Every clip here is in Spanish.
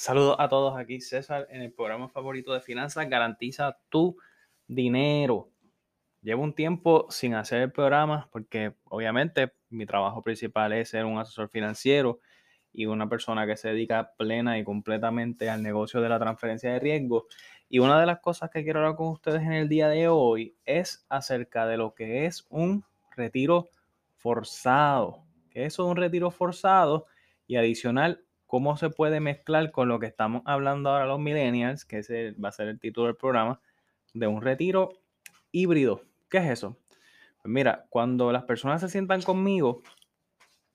Saludos a todos aquí, César, en el programa favorito de finanzas, garantiza tu dinero. Llevo un tiempo sin hacer el programa porque obviamente mi trabajo principal es ser un asesor financiero y una persona que se dedica plena y completamente al negocio de la transferencia de riesgo. Y una de las cosas que quiero hablar con ustedes en el día de hoy es acerca de lo que es un retiro forzado. ¿Qué es un retiro forzado? Y adicional, cómo se puede mezclar con lo que estamos hablando ahora los millennials, que ese va a ser el título del programa, de un retiro híbrido. ¿Qué es eso? Pues mira, cuando las personas se sientan conmigo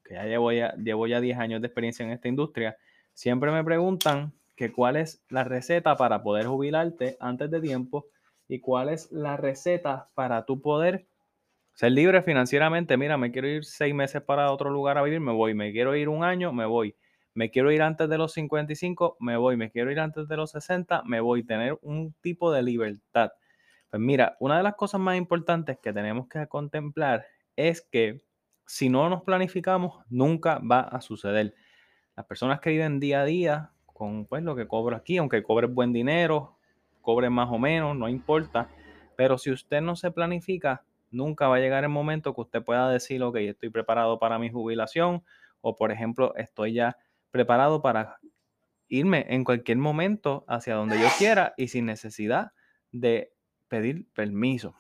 que ya llevo ya, llevo ya 10 años de experiencia en esta industria, siempre me preguntan que cuál es la receta para poder jubilarte antes de tiempo y cuál es la receta para tú poder ser libre financieramente. Mira, me quiero ir seis meses para otro lugar a vivir, me voy. Me quiero ir un año, me voy. Me quiero ir antes de los 55, me voy. Me quiero ir antes de los 60, me voy. Tener un tipo de libertad. Pues mira, una de las cosas más importantes que tenemos que contemplar es que si no nos planificamos, nunca va a suceder. Las personas que viven día a día con pues, lo que cobro aquí, aunque cobre buen dinero, cobre más o menos, no importa. Pero si usted no se planifica, nunca va a llegar el momento que usted pueda decir, ok, estoy preparado para mi jubilación o, por ejemplo, estoy ya preparado para irme en cualquier momento hacia donde yo quiera y sin necesidad de pedir permiso.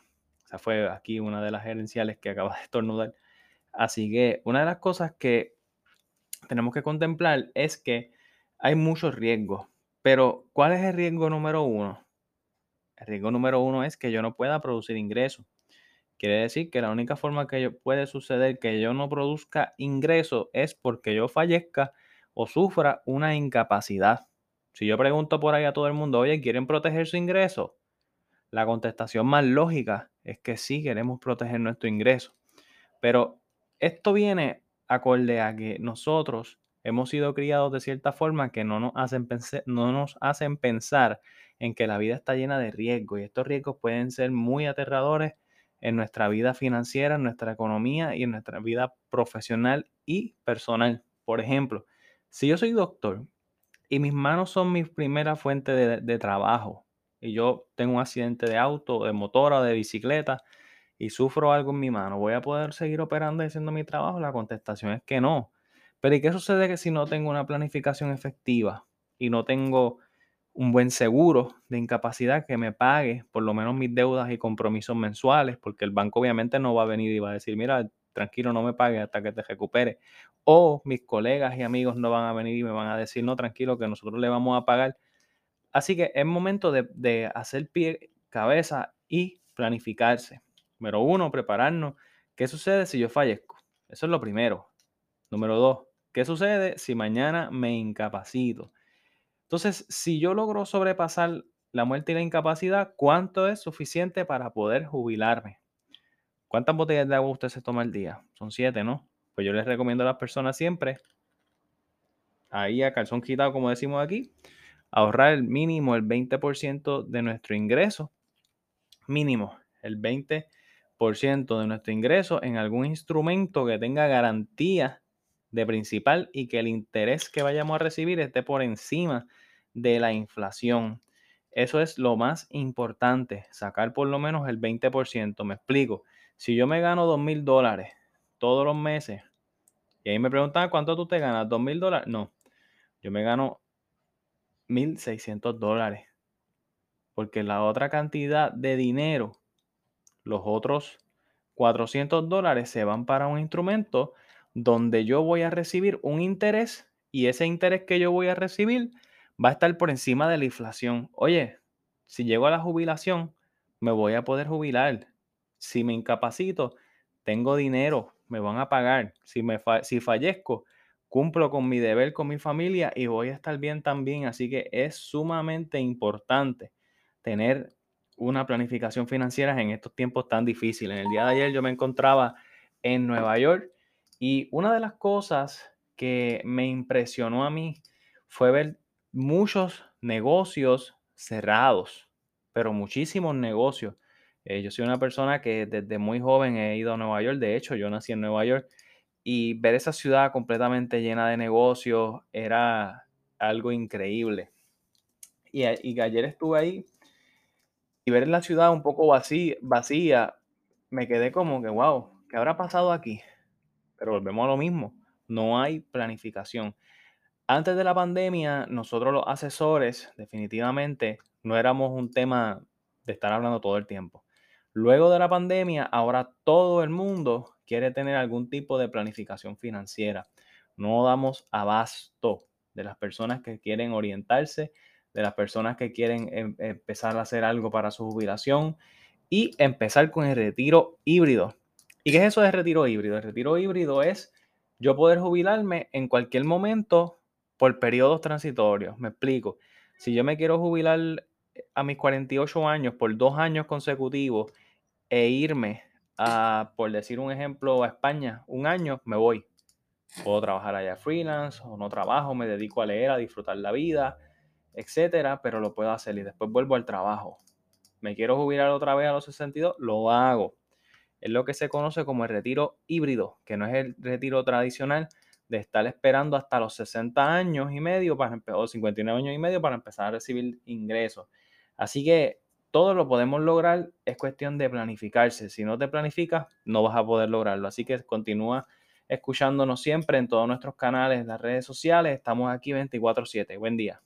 Esa fue aquí una de las gerenciales que acaba de estornudar. Así que una de las cosas que tenemos que contemplar es que hay muchos riesgos, pero ¿cuál es el riesgo número uno? El riesgo número uno es que yo no pueda producir ingresos. Quiere decir que la única forma que puede suceder que yo no produzca ingresos es porque yo fallezca o sufra una incapacidad. Si yo pregunto por ahí a todo el mundo, oye, ¿quieren proteger su ingreso? La contestación más lógica es que sí queremos proteger nuestro ingreso. Pero esto viene acorde a que nosotros hemos sido criados de cierta forma que no nos hacen, no nos hacen pensar en que la vida está llena de riesgos y estos riesgos pueden ser muy aterradores en nuestra vida financiera, en nuestra economía y en nuestra vida profesional y personal. Por ejemplo, si yo soy doctor y mis manos son mi primera fuente de, trabajo y yo tengo un accidente de auto, de motora de bicicleta, y sufro algo en mi mano, ¿voy a poder seguir operando y haciendo mi trabajo? La contestación es que no. Pero ¿y qué sucede que si no tengo una planificación efectiva y no tengo un buen seguro de incapacidad que me pague por lo menos mis deudas y compromisos mensuales? Porque el banco obviamente no va a venir y va a decir, mira, tranquilo, no me pague hasta que te recupere. O mis colegas y amigos no van a venir y me van a decir, no, tranquilo, que nosotros le vamos a pagar. Así que es momento de, de hacer pie, cabeza y planificarse. Número uno, prepararnos. ¿Qué sucede si yo fallezco? Eso es lo primero. Número dos, ¿qué sucede si mañana me incapacito? Entonces, si yo logro sobrepasar la muerte y la incapacidad, ¿cuánto es suficiente para poder jubilarme? ¿Cuántas botellas de agua usted se toma al día? Son siete, ¿no? Pues yo les recomiendo a las personas siempre, ahí a calzón quitado, como decimos aquí, ahorrar el mínimo el 20% de nuestro ingreso. Mínimo, el 20% de nuestro ingreso en algún instrumento que tenga garantía de principal y que el interés que vayamos a recibir esté por encima de la inflación. Eso es lo más importante, sacar por lo menos el 20%. Me explico. Si yo me gano 2 mil dólares todos los meses, y ahí me preguntan, ¿cuánto tú te ganas? ¿2 mil dólares? No, yo me gano 1.600 dólares. Porque la otra cantidad de dinero los otros 400 dólares se van para un instrumento donde yo voy a recibir un interés y ese interés que yo voy a recibir va a estar por encima de la inflación. Oye, si llego a la jubilación, me voy a poder jubilar. Si me incapacito, tengo dinero, me van a pagar. Si, me si fallezco, cumplo con mi deber con mi familia y voy a estar bien también. Así que es sumamente importante tener una planificación financiera en estos tiempos tan difíciles. En el día de ayer yo me encontraba en Nueva York y una de las cosas que me impresionó a mí fue ver muchos negocios cerrados, pero muchísimos negocios. Eh, yo soy una persona que desde muy joven he ido a Nueva York, de hecho yo nací en Nueva York y ver esa ciudad completamente llena de negocios era algo increíble. Y, y ayer estuve ahí y ver la ciudad un poco vacía, vacía, me quedé como que, wow, ¿qué habrá pasado aquí? Pero volvemos a lo mismo, no hay planificación. Antes de la pandemia, nosotros los asesores definitivamente no éramos un tema de estar hablando todo el tiempo. Luego de la pandemia, ahora todo el mundo quiere tener algún tipo de planificación financiera. No damos abasto de las personas que quieren orientarse, de las personas que quieren em, empezar a hacer algo para su jubilación y empezar con el retiro híbrido. ¿Y qué es eso de retiro híbrido? El retiro híbrido es yo poder jubilarme en cualquier momento por periodos transitorios. Me explico. Si yo me quiero jubilar a mis 48 años por dos años consecutivos e irme a, por decir un ejemplo, a España un año, me voy. Puedo trabajar allá freelance o no trabajo, me dedico a leer, a disfrutar la vida, etcétera, pero lo puedo hacer y después vuelvo al trabajo. Me quiero jubilar otra vez a los 62, lo hago. Es lo que se conoce como el retiro híbrido, que no es el retiro tradicional de estar esperando hasta los 60 años y medio para o 59 años y medio para empezar a recibir ingresos. Así que todo lo podemos lograr, es cuestión de planificarse. Si no te planificas, no vas a poder lograrlo. Así que continúa escuchándonos siempre en todos nuestros canales, las redes sociales. Estamos aquí 24/7. Buen día.